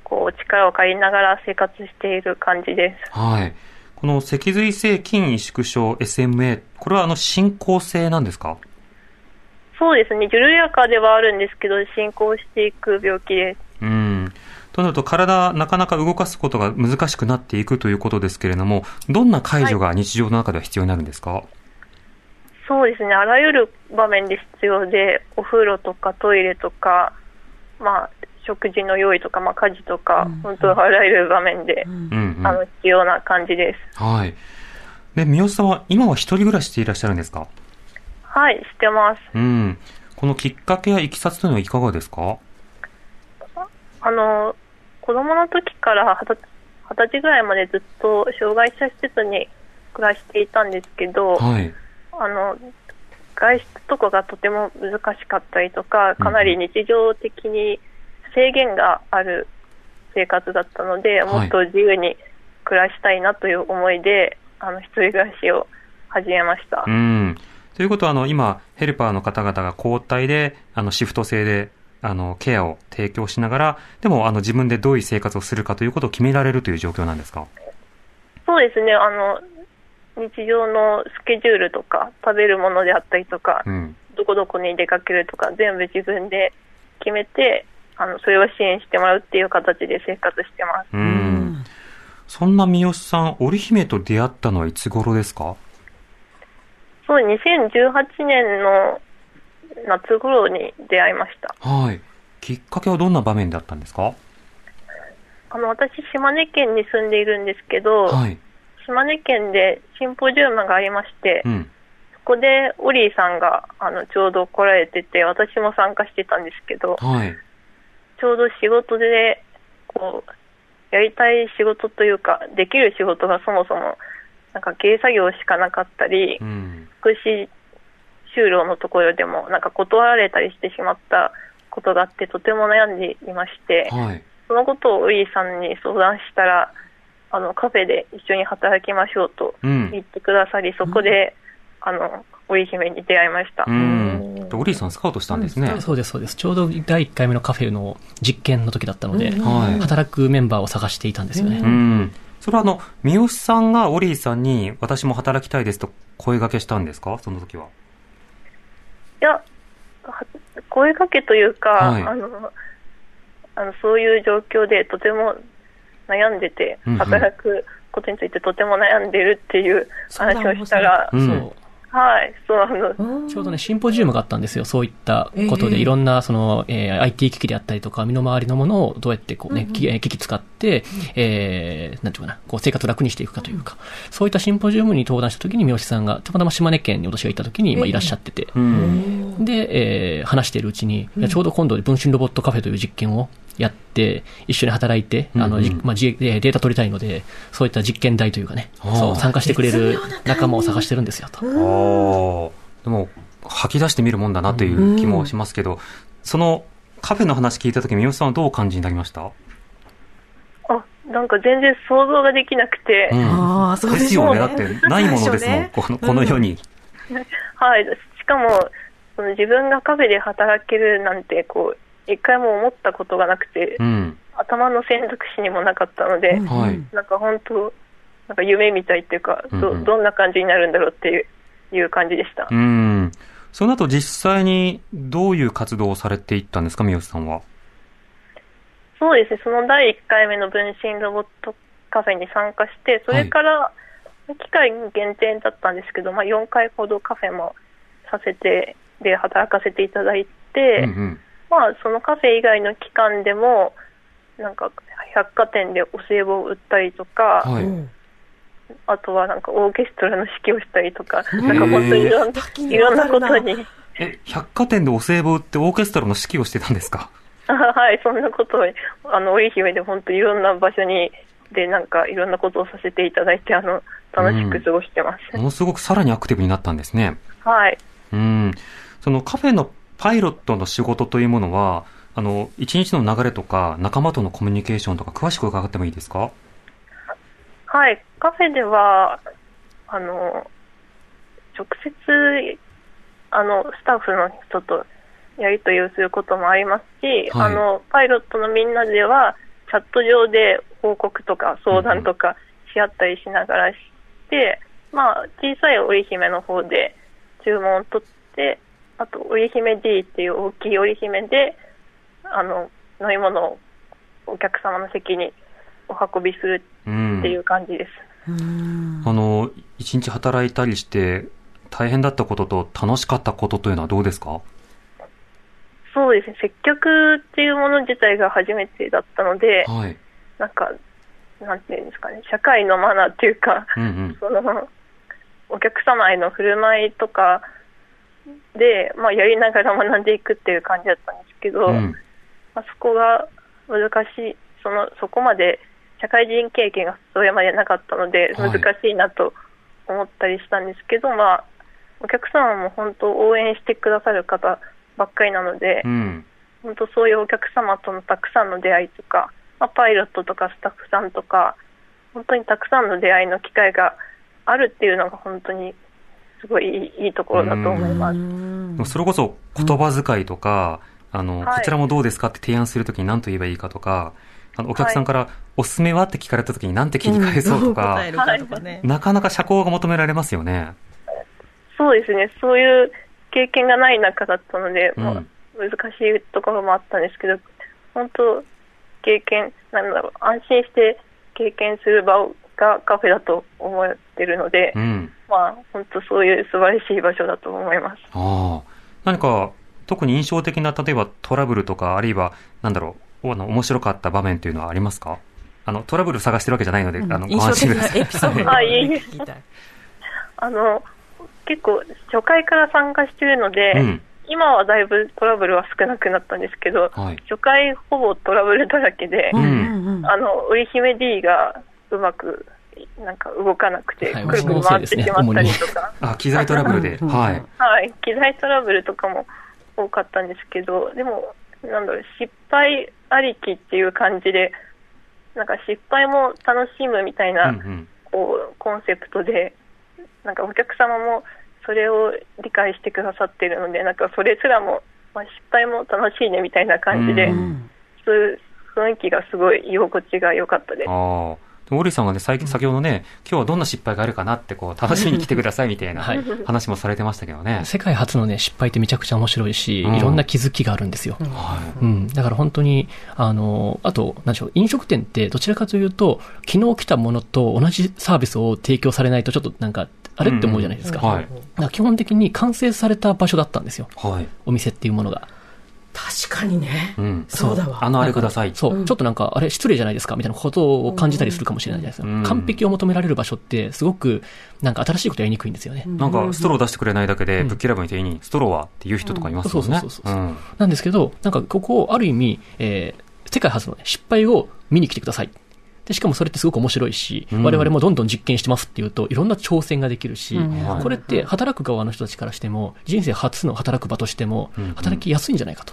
こう、力を借りながら生活している感じです。はい。この脊髄性筋萎縮症 SMA、これはあの進行性なんですか？そうですね、緩やかではあるんですけど、進行していく病気です。うん。となると体、なかなか動かすことが難しくなっていくということですけれども、どんな介助が日常の中では必要になるんですか、そうですね、あらゆる場面で必要で、お風呂とかトイレとか、まあ、食事の用意とか、まあ、家事とか、本当あらゆる場面で、うんうん。あの、必要な感じです。はい。で、三好さんは今は一人暮らししていらっしゃるんですか？はい、してます。うん。このきっかけやいきさつというのはいかがですか？あの、子供の時から二十二十歳ぐらいまでずっと障害者施設に暮らしていたんですけど、はい。あの、外出とかがとても難しかったりとか、かなり日常的に制限がある生活だったので、はいもっと自由に暮らしたいなという思いで、あの、一人暮らしを始めました。うん。ということは、あの、今、ヘルパーの方々が交代で、あの、シフト制で、あの、ケアを提供しながら、でも、あの、自分でどういう生活をするかということを決められるという状況なんですか？そうですね、あの、日常のスケジュールとか、食べるものであったりとか、うん。どこどこに出かけるとか、全部自分で決めて、あの、それを支援してもらうっていう形で生活してます。うん。そんな三好さん、織姫と出会ったのはいつ頃ですか？そう、2018年の夏頃に出会いました。はい。きっかけはどんな場面だったんですか？あの、私、島根県に住んでいるんですけど、はい。島根県でシンポジウムがありまして、うん。そこでオリーさんがあのちょうど来られてて、私も参加してたんですけど、はい。ちょうど仕事で、こう、やりたい仕事というか、できる仕事がそもそも、なんか経営作業しかなかったりう、ん。福祉就労のところでも、なんか断られたりしてしまったことがあって、とても悩んでいまして、はい。そのことをオリーさんに相談したら、あの、カフェで一緒に働きましょうとうん。言ってくださり、そこで、あの、織姫に出会いました。うん。でオリーさんスカウトしたんですね。そうです、そうです。ちょうど第1回目のカフェの実験の時だったので、はい。働くメンバーを探していたんですよね。うん。それはあの、三好さんがオリーさんに、私も働きたいですと声掛けしたんですか？その時は。いや、は声かけというか、はいあの、あのそういう状況でとても悩んでて、働くことについてとても悩んでるっていう話をしたら、うんそう。はい、そうあの、ちょうどね、シンポジウムがあったんですよ。そういったことで、ええいろんな、その、えー IT 機器であったりとか、身の回りのものをどうやってこうね、機えー機器使って、えー、なんていうかな、こう生活を楽にしていくかというか、そういったシンポジウムに登壇した時に三好さんが、たまたま島根県に私が行った時に、まあ、いらっしゃってて、うん。で、えー話しているうちに、ちょうど今度、分身ロボットカフェという実験をやって、一緒に働いて、あの、じうんうんまあ、じえーデータ取りたいので、そういった実験台というかね、そう、参加してくれる仲間を探してるんですよ、と。ああ。でも、吐き出してみるもんだなという気もしますけど、そのカフェの話聞いた時三好さんはどうお感じになりました？あ、なんか全然想像ができなくて、うん。ああ、そうですよね。だって、ないものですもん。このこの世に。はい、しかも、その自分がカフェで働けるなんて、こう、一回も思ったことがなくて、うん。頭の選択肢にもなかったので、はい。なんか本当、なんか夢みたいっていうか、うんうんどどんな感じになるんだろうっていういう感じでした。うん。その後実際にどういう活動をされていったんですか、三好さんは？そうですね、その第1回目の分身ロボットカフェに参加して、それから、機会限定だったんですけど、まあ、4回ほどカフェもさせて、で、働かせていただいて、うんうん。まあ、そのカフェ以外の期間でも、なんか、百貨店でお歳暮を売ったりとか、はい。あとはなんかオーケストラの指揮をしたりとか、なんか本当にいろんいろんなことに、え、百貨店でお歳暮売ってオーケストラの指揮をしてたんですか？あ はい、そんなことを、あの、織姫で本当いろんな場所に、で、なんかいろんなことをさせていただいて、あの、楽しく過ごしてます。ものすごくさらにアクティブになったんですね。はい。うん。そのカフェのパイロットの仕事というものは、あの、一日の流れとか、仲間とのコミュニケーションとか、詳しく伺ってもいいですか？はい、カフェでは、あの、直接、あの、スタッフの人とやり取りをすることもありますし、はい。あの、パイロットのみんなでは、チャット上で報告とか相談とかし合ったりしながらして、まあ、小さい織姫の方で注文を取って、あと、織姫 D っていう大きい織姫で、あの、飲み物をお客様の席にお運びするうんっていう感じです。あの、一日働いたりして、大変だったことと楽しかったことというのはどうですか？そうですね、接客っていうもの自体が初めてだったので、はい。なんか、なんていうんですかね、社会のマナーっていうか、うんうん。その、お客様への振る舞いとかで、まあ、やりながら学んでいくっていう感じだったんですけど、うん。まあ、そこが難しい、その、そこまで社会人経験がそれまでなかったので、はい難しいなと思ったりしたんですけど、まあ、お客様も本当応援してくださる方ばっかりなので、うん。本当そういうお客様とのたくさんの出会いとか、まあ、パイロットとかスタッフさんとか、本当にたくさんの出会いの機会があるっていうのが本当にすごいいいいいところだと思います。でもそれこそ言葉遣いとか、あの、はい。こちらもどうですかって提案するときに何と言えばいいかとか、あの、お客さんから、おすすめはって聞かれたときに何て切り返そうとか、答えるかとかね。なかなか社交が求められますよね。そうですね、そういう経験がない中だったので、うん。まあ、難しいところもあったんですけど、本当、経験、なんだろう、安心して経験する場がカフェだと思ってるので、うん。まあ、本当そういう素晴らしい場所だと思います。ああ。何か、特に印象的な、例えばトラブルとか、あるいは、なんだろう、あの、面白かった場面というのはありますか？あの、トラブル探してるわけじゃないので、あの、印象的なエピソードをはい。あの、結構、初回から参加してるので、うん。今はだいぶトラブルは少なくなったんですけど、はい。初回ほぼトラブルだらけで、うんうんあの、織姫 D がうまく、なんか動かなくて、はいくるくる回ってしまったりとか、あ、機材トラブルで。うんはい。はい、機材トラブルとかも多かったんですけど、でも、なんだろう、失敗ありきっていう感じで、なんか失敗も楽しむみたいうんな、うん。こう、コンセプトで、なんかお客様もそれを理解してくださっているので、なんかそれすらも、まあ、失敗も楽しいねみたいな感じで、ううんそういう雰囲気がすごい居心地が良かったです。ああ。でもオリさんがね、最近、先ほどね、今日はどんな失敗があるかなって、こう、楽しみに来てくださいみたいなはい話もされてましたけどね。世界初のね、失敗ってめちゃくちゃ面白いし、うんいろんな気づきがあるんですよ。うん。だから本当に、あの、あと、なんでしょう、飲食店ってどちらかというと、昨日来たものと同じサービスを提供されないとちょっとなんか、あれって思うじゃないですか。はい。だから基本的に完成された場所だったんですよ。はい。お店っていうものが。確かにね。うん。そうだわ。あのあれください。そう、ちょっとなんか、あれ失礼じゃないですかみたいなことを感じたりするかもしれないじゃないですか。うん完璧を求められる場所って、すごく、なんか新しいことやりにくいんですよね。なんか、ストロー出してくれないだけで、うんぶっきらぼうに店員に、ストローはっていう人とかいますよね。うんそうそうそうそううんなんですけど、なんかここをある意味、えー世界初の、ね、失敗を見に来てください。で、しかもそれってすごく面白いし、うん我々もどんどん実験してますっていうと、いろんな挑戦ができるし、これって働く側の人たちからしても、人生初の働く場としてもうん、働きやすいんじゃないかと。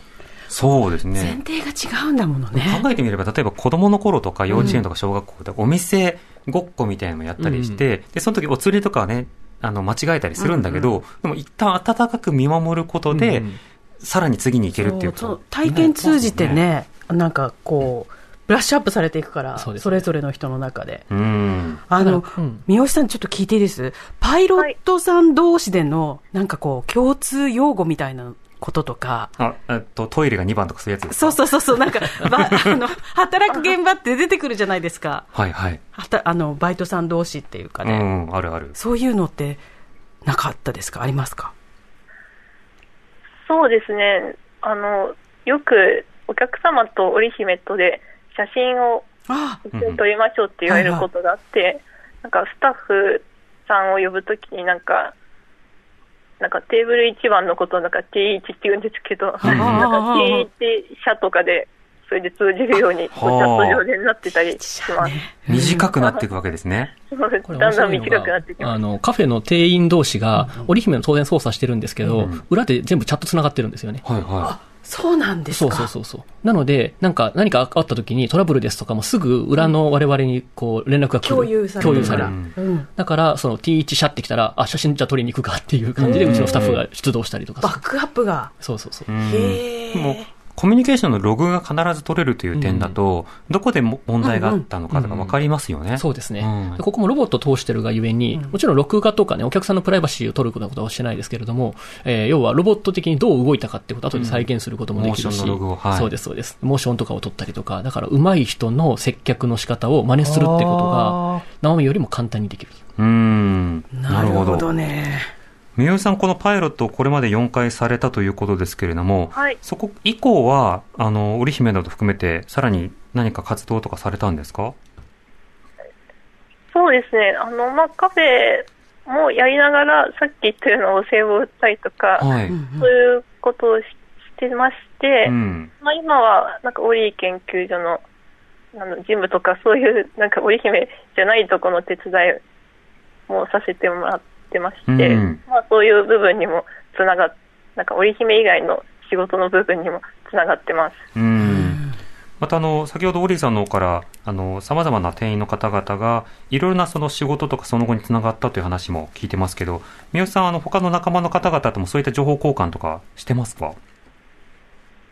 そうです前ね。提が違うんだものね。考えてみれば、例えば子供の頃とか幼稚園とか小学校でお店ごっこみたいなのもやったりして、で、その時お釣りとかはね、あの、間違えたりするんだけど、でも一旦温かく見守ることで、うんさらに次に行けるっていうそう。体験通じてね、なんかこう、ブラッシュアップされていくから、そ,、ねれぞれの人の中で。うん。あの、うん三好さんちょっと聞いていいです？パイロットさん同士での、なんかこう、共通用語みたいなこととか、あ、えっと、トイレが2番とかそういうやつですか？そうそうそうそう、なんか、ばあの、働く現場って出てくるじゃないですか。はいはい。はたあの、バイトさん同士っていうかうね。ん、あるある。そういうのって、なかったですか？ありますか？そうですね、あの、よくお客様と織姫とで写真をあ一緒に撮りましょうって言われることがあって、なんかスタッフさんを呼ぶときになんか、なんかテーブル1番のことをなんか T1 って言うんですけど、うんなんか T1 社とかで、それで通じるように、こうチャット上でなってたりします。短くなっていくわけですね。これだんだん短くなってきます。あの、カフェの店員同士が、織姫も当然操作してるんですけど、うん裏で全部チャット繋がってるんですよね。はいはそうなんですそうかそうそうそう。なので、なんか何かあった時にトラブルですとかもすぐ裏の我々にこう連絡が来る。共有される共有される。うんうん。だから、その T1 シャってきたら、あ、写真じゃ撮りに行くかっていう感じで、うちのスタッフが出動したりとかバックアップが。そうそうそうい。。うんへーもうコミュニケーションのログが必ず取れるという点だと、どこでも問題があったのかとか分かりますよね。そうですね、うんでここもロボットを通してるがゆえに、もちろん録画とかね、お客さんのプライバシーを取ることはことはしてないですけれども、えー要はロボット的にどう動いたかってことを後で再現することもできるし、はいそうです、そうです。モーションとかを取ったりとか、だから上手い人の接客の仕方を真似するってことが、ナオミよりも簡単にできる。うーん。なるほど。ね。さん、このパイロットをこれまで4回されたということですけれども、はいそこ以降は、あの、織姫など含めて、さらに何か活動とかされたんですか？そうですね。あの、まあ、カフェもやりながら、さっき言ったようなお歳暮を売ったりとか、はい。そういうことをししてまして、うん。まあ、今は、なんか、オリー研究所の、あの、事務とか、そういう、なんか、織姫じゃないところの手伝いもさせてもらってまして、うんまあ、そういう部分にもつながっ、なんか、織姫以外の仕事の部分にもつながってます。うん。また、あの、先ほどオリーさんの方から、あの、様々な店員の方々が、いろいろなその仕事とかその後につながったという話も聞いてますけど、三好さん、あの、他の仲間の方々ともそういった情報交換とかしてますか？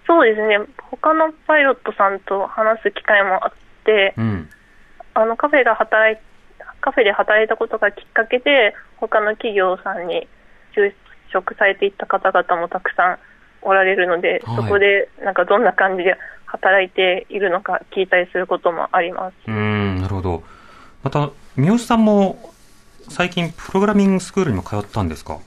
そうですね。他のパイロットさんと話す機会もあって、うん。あのカフェが働いカフェで働いたことがきっかけで他の企業さんに就職されていった方々もたくさんおられるので、はいそこでなんかどんな感じで働いているのか聞いたりすることもあります。うーん、なるほど。また、三好さんも、最近、プログラミングスクールにも通ったんですか？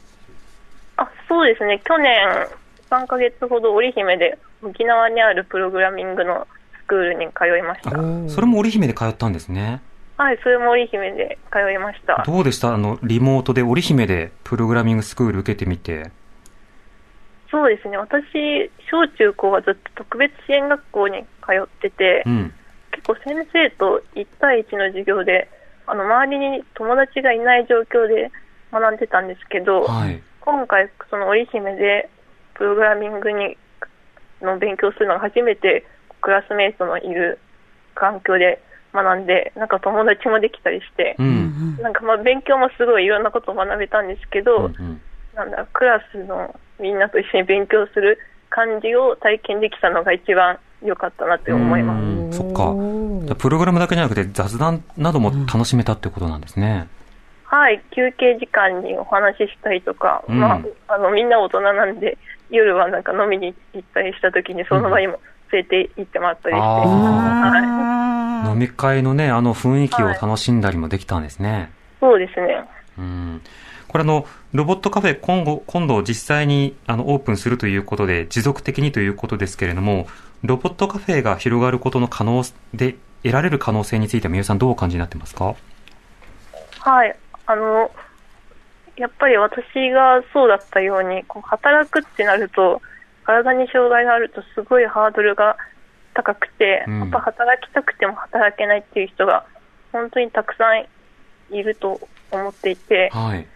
あそうですね。去年3ヶ月ほど織姫で沖縄にあるプログラミングのスクールに通いました。それも織姫で通ったんですね。はい、それも織姫で通いました。どうでした？あの、リモートで織姫でプログラミングスクール受けてみて。そうですね。私、小中高はずっと特別支援学校に通ってて、うん。結構先生と1対1の授業で、あの周りに友達がいない状況で学んでたんですけど、はい。今回、その織姫でプログラミングにの勉強するのが初めてクラスメイトのいる環境で学んで、なんか友達もできたりしてう、ん。なんかまあ勉強もすごいいろんなことを学べたんですけど、うんうんなんだ、クラスのみんなと一緒に勉強する感じを体験できたのが一番良かったなって思います。うんそっか。プログラムだけじゃなくて雑談なども楽しめたってことなんですね。はい、休憩時間にお話ししたりとか、うんまあ、あのみんな大人なんで、夜はなんか飲みに行ったりした時にその場にも連れて行ってもらったりして、あはい、飲み会のね、あの雰囲気を楽しんだりもできたんですね。そうですね。うん。これあの、ロボットカフェ今後、今度実際にあのオープンするということで、持続的にということですけれども、ロボットカフェが広がることの可能で、得られる可能性については、三好さんどうお感じになってますか？はい、あの、やっぱり私がそうだったように、こう働くってなると、体に障害があるとすごいハードルが高くて、うんやっぱ働きたくても働けないっていう人が本当にたくさんいると思っていて、はい。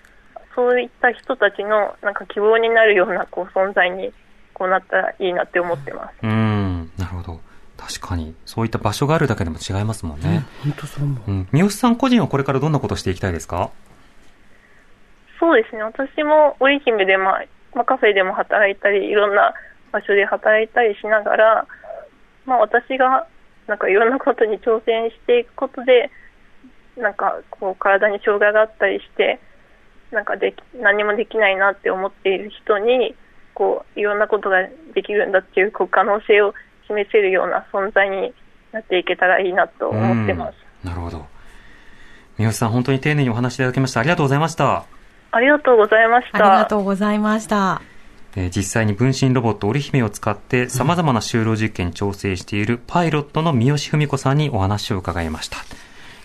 そういった人たちのなんか希望になるようなこう存在にこうなったらいいなって思ってます。うん、なるほど。確かに、そういった場所があるだけでも違いますもんね。本当そう思う。うん。三好さん個人はこれからどんなことをしていきたいですか？そうですね、私も織姫で、まあまあ、カフェでも働いたり、いろんな場所で働いたりしながら、まあ、私がなんかいろんなことに挑戦していくことで、なんかこう体に障害があったりして、なんかでき何もできないなって思っている人に、こういろんなことができるんだっていうこう可能性を示せるような存在になっていけたらいいなと思ってます。なるほど。三好さん、本当に丁寧にお話しいただきました。ありがとうございました。ありがとうございましあた。りがとうございました。えー実際に分身ロボット織姫を使って様々な就労実験に調整しているパイロットの三好文子さんにお話を伺いました。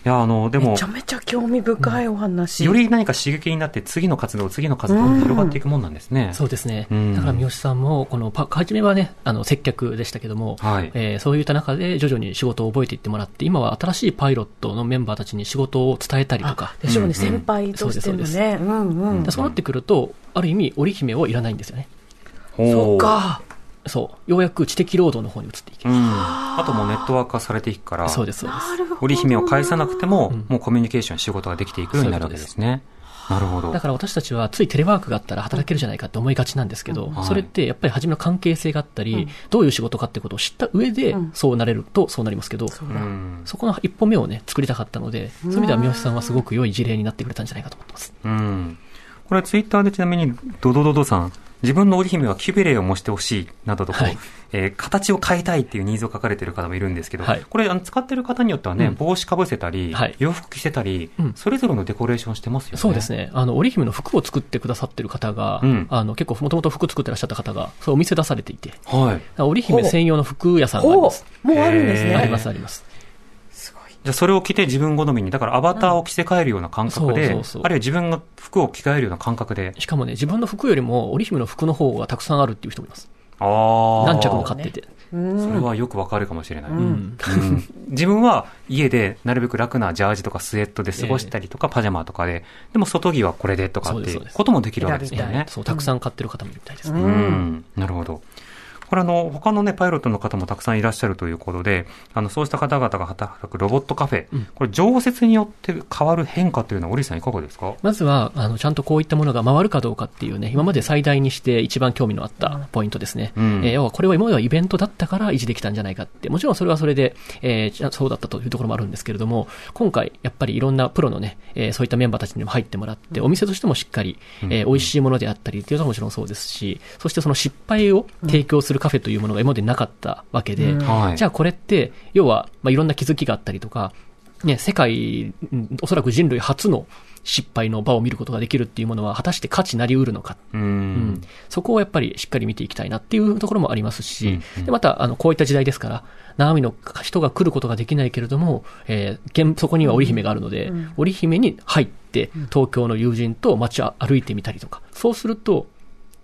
いや、あの、でもめちゃ、めちゃ興味深いお話。より何か刺激になって次の活動、次の活動に広がっていくもんなんですね。そうですね。うんだから三好さんも、このパ、初めはね、あの、接客でしたけども、はいえーそういった中で徐々に仕事を覚えていってもらって、今は新しいパイロットのメンバーたちに仕事を伝えたりとか、でしょうね、うん先輩としてのそうですね。うんうん。でそうなってくると、ある意味、織姫をいらないんですよね。そう。か。そう。ようやく知的労働の方に移っていける。うん。あともうネットワーク化されていくから、そうです、そうです。織姫を返さなくても、うんもうコミュニケーション、仕事ができていくようになるわけですね。なるほどだ。から私たちはついテレワークがあったら働けるじゃないかって思いがちなんですけど、はいそれってやっぱり初めの関係性があったり、どういう仕事かってことを知った上でうんそうなれるとそうなりますけど、うん。そこの一歩目をね、作りたかったので、そういう意味では三好さんはすごく良い事例になってくれたんじゃないかと思ってます。うん。これツイッターでちなみに、ドドドドさん、自分の織姫はキュベレーを模してほしい、などとこう、はいえー形を変えたいっていうニーズを書かれている方もいるんですけど、はいこれあの使ってる方によってはね、うん帽子かぶせたり、はい洋服着せたり、うんそれぞれのデコレーションしてますよね。そうですね。あの、織姫の服を作ってくださってる方が、うんあの、結構もともと服作ってらっしゃった方が、そうお店出されていて、はい。織姫専用の服屋さんがあります。もうあるんですね。あります、あります。じゃあそれを着て自分好みに、だからアバターを着せ替えるような感覚で、そうそうそうあるいは自分が服を着替えるような感覚で、しかもね、自分の服よりも織姫の服の方がたくさんあるっていう人もいます。ああ。何着も買ってて。うんそれはよくわかるかもしれない。ううんん。うん 自分は家でなるべく楽なジャージとかスウェットで過ごしたりとか、パジャマとかで、でも外着はこれでとかっていうこともできるわけですよね。そう、たくさん買ってる方もいるみたいですね。うんうん、なるほど。これあの、他のね、パイロットの方もたくさんいらっしゃるということで、あの、そうした方々が働くロボットカフェ、うん。これ常設によって変わる変化というのは、織さんいかがですか？まずは、あの、ちゃんとこういったものが回るかどうかっていうね、今まで最大にして一番興味のあったポイントですね。うん。えー要はこれは今まではイベントだったから維持できたんじゃないかって、もちろんそれはそれで、えーそうだったというところもあるんですけれども、今回、やっぱりいろんなプロのね、えーそういったメンバーたちにも入ってもらって、お店としてもしっかり、えー美味しいものであったりっていうのはもちろんそうですし、そしてその失敗を提供するカフェというものが今までなかったわけで、はい。じゃあこれって、要は、まあ、いろんな気づきがあったりとか、ね、世界、うんおそらく人類初の失敗の場を見ることができるっていうものは、果たして価値なり得るのか。ううん。ん。そこをやっぱりしっかり見ていきたいなっていうところもありますし、うん。うんでまた、あの、こういった時代ですから、生身の人が来ることができないけれども、えー現そこには織姫があるので、織姫に入って、東京の友人と街を歩いてみたりとか、そうすると、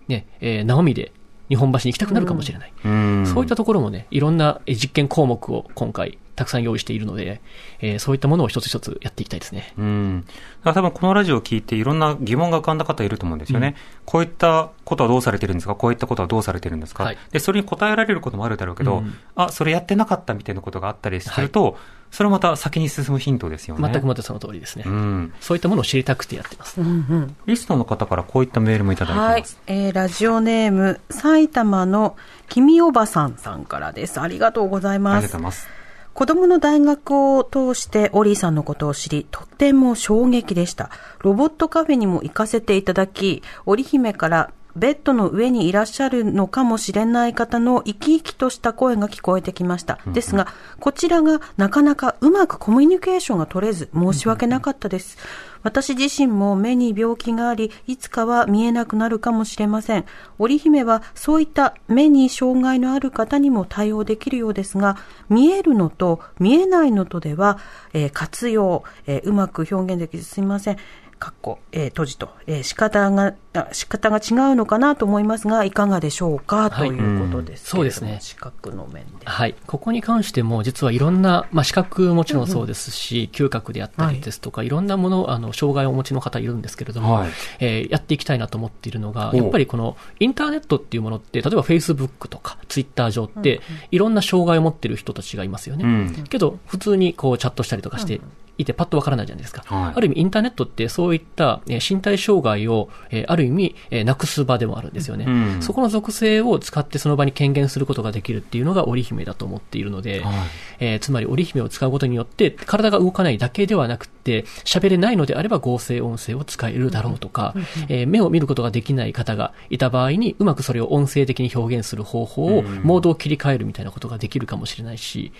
ね、えー生身で日本橋に行きたくなるかもしれない。うん。そういったところもね、いろんなえ実験項目を今回たくさん用意しているので、えーそういったものを一つ一つやっていきたいですね。うん。だから多分このラジオを聞いていろんな疑問が浮かんだ方いると思うんですよね。こういったことはどうされてるんですか？こういったことはどうされてるんですか、はいで、それに答えられることもあるだろうけど、うんあ、それやってなかったみたいなことがあったりすると、それはまた先に進むヒントですよね。全くまたその通りですね。うん。そういったものを知りたくてやってます。うんうんリスナーの方からこういったメールもいただいはいてます。。えー、ラジオネーム、埼玉の君おばさんさんからです。ありがとうございありますがとうござい。ます。子供の大学を通してオリーさんのことを知り、とっても衝撃でした。ロボットカフェにも行かせていただき、織姫からベッドの上にいらっしゃるのかもしれない方の生き生きとした声が聞こえてきました。ですが、こちらがなかなかうまくコミュニケーションが取れず、申し訳なかったです。私自身も目に病気があり、いつかは見えなくなるかもしれません。織姫はそういった目に障害のある方にも対応できるようですが、見えるのと見えないのとでは、えー活用、えーうまく表現できずすみません。かっこ、えー閉じと、えー仕方が、仕方が違うのかなと思いますが、いかがでしょうか、はいということですそうですね資格の面で。はい。ここに関しても、実はいろんな、まあ、資格もちろんそうですし、嗅覚であったりですとか、いろんなもの、あの、障害をお持ちの方いるんですけれども、はいえーやっていきたいなと思っているのが、おやっぱりこの、インターネットっていうものって、例えば Facebook とか Twitter 上って、いろんな障害を持っている人たちがいますよね。うん。けど、普通にこう、チャットしたりとかして、いてパッとわからないじゃないですか。はいある意味、インターネットってそういった、えー身体障害を、えーある意味、えーなくす場でもあるんですよね。うん。そこの属性を使ってその場に権限することができるっていうのが織姫だと思っているので、はい。えーつまり織姫を使うことによって体が動かないだけではなくて喋れないのであれば合成音声を使えるだろうとか、えー目を見ることができない方がいた場合にうまくそれを音声的に表現する方法を、モードを切り替えるみたいなことができるかもしれないし、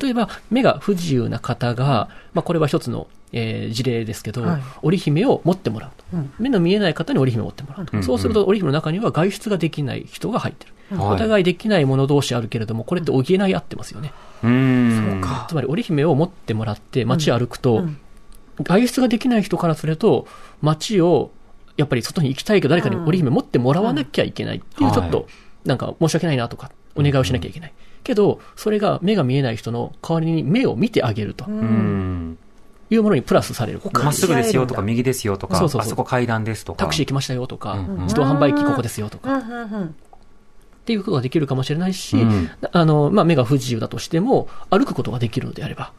例えば目が不自由な方が、まあ、これは一つの、えー事例ですけど、はい。織姫を持ってもらうと、目の見えない方に織姫を持ってもらうと、うん。そうすると織姫の中には外出ができない人が入ってる、はい。お互いできない者同士あるけれどもこれって補い合ってますよね、うん。つまり織姫を持ってもらって街歩くと、うん。外出ができない人からすると街をやっぱり外に行きたいけど誰かに織姫持ってもらわなきゃいけないっていうちょっはとなんか申し訳ないなとかお願いをしなきゃいけない、けどそれが目が見えない人の代わりに目を見てあげると。うん。いうものにプラスされる、まっすぐですよとか、右ですよとか、そうそうそうあそこ階段ですとか。タクシー来ましたよとか、うんうん自動販売機ここですよとか、うんうんうんっていうことができるかもしれないし、うんあの、まあ、目が不自由だとしても、歩くことができるのであれば、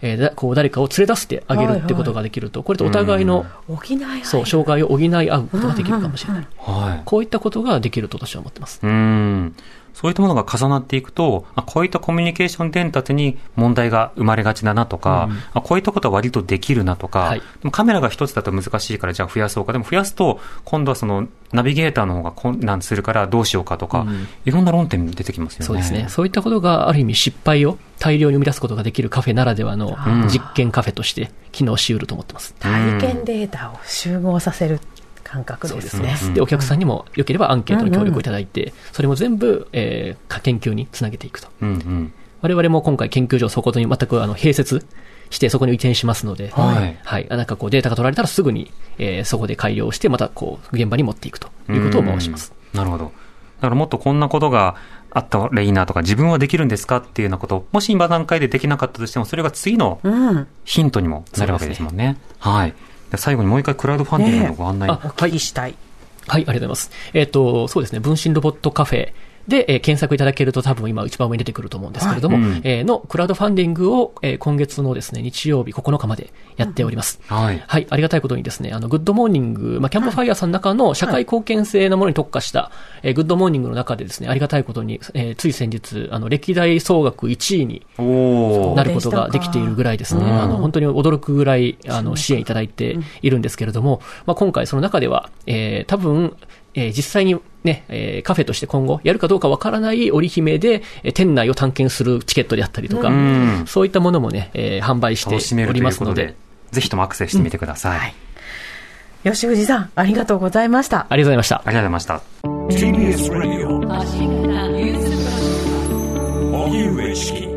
えーだこう誰かを連れ出してあげるってことができると、これとお互いの、補い合い。そう、障害を補い合うことができるかもしれない。はい。こういったことができると私は思ってます。うん。そういったものが重なっていくと、あこういったコミュニケーション伝達に問題が生まれがちだなとか、あこういったことは割とできるなとか、はいでもカメラが一つだと難しいからじゃあ増やそうか。でも増やすと、今度はそのナビゲーターの方が困難するからどうしようかとか、いろんな論点出てきますよね。そうですね。そういったことがある意味失敗を大量に生み出すことができるカフェならではの実験カフェとして機能しうると思ってます。体験データを集合させる感覚ですね。で、お客さんにも良ければアンケートの協力をいただいて、それも全部、えー研究につなげていくと。うんうん。我々も今回研究所そこに全くあの併設してそこに移転しますので、はいはい。なんかこうデータが取られたらすぐに、えーそこで改良してまたこう現場に持っていくということを回します。なるほど。だからもっとこんなことがあったらいいなとか、自分はできるんですかっていうようなこと、もし今段階でできなかったとしても、それが次のうん。ヒントにもなるわけですもんね。はい。最後にもう一回クラウドファンディングのご案内。ねお聞きしたい。はい、ありがとうございます。えっ、と、そうですね、分身ロボットカフェで、えー検索いただけると多分今一番上に出てくると思うんですけれども、はい。うん。えーのクラウドファンディングを、えー今月のですね、日曜日9日までやっております。はい。はい、ありがたいことにですね、あの、グッドモーニング、まあ、キャンプファイヤーさんの中の社会貢献性なものに特化した、えーグッドモーニングの中でですね、ありがたいことに、えーつい先日、あの、歴代総額1位に。なることができているぐらいですね、うん。あの、本当に驚くぐらい、あの、支援いただいているんですけれども、まあ、今回その中では、えー多分、えー実際にね、えーカフェとして今後やるかどうかわからない織姫で、えー店内を探検するチケットであったりとか、うんそういったものもね、えー販売等しておりますのでぜひともアクセスしてみてください。はい吉藤さん、ありがとうございました。ありがとうございました。ありがとうございました。TBS 型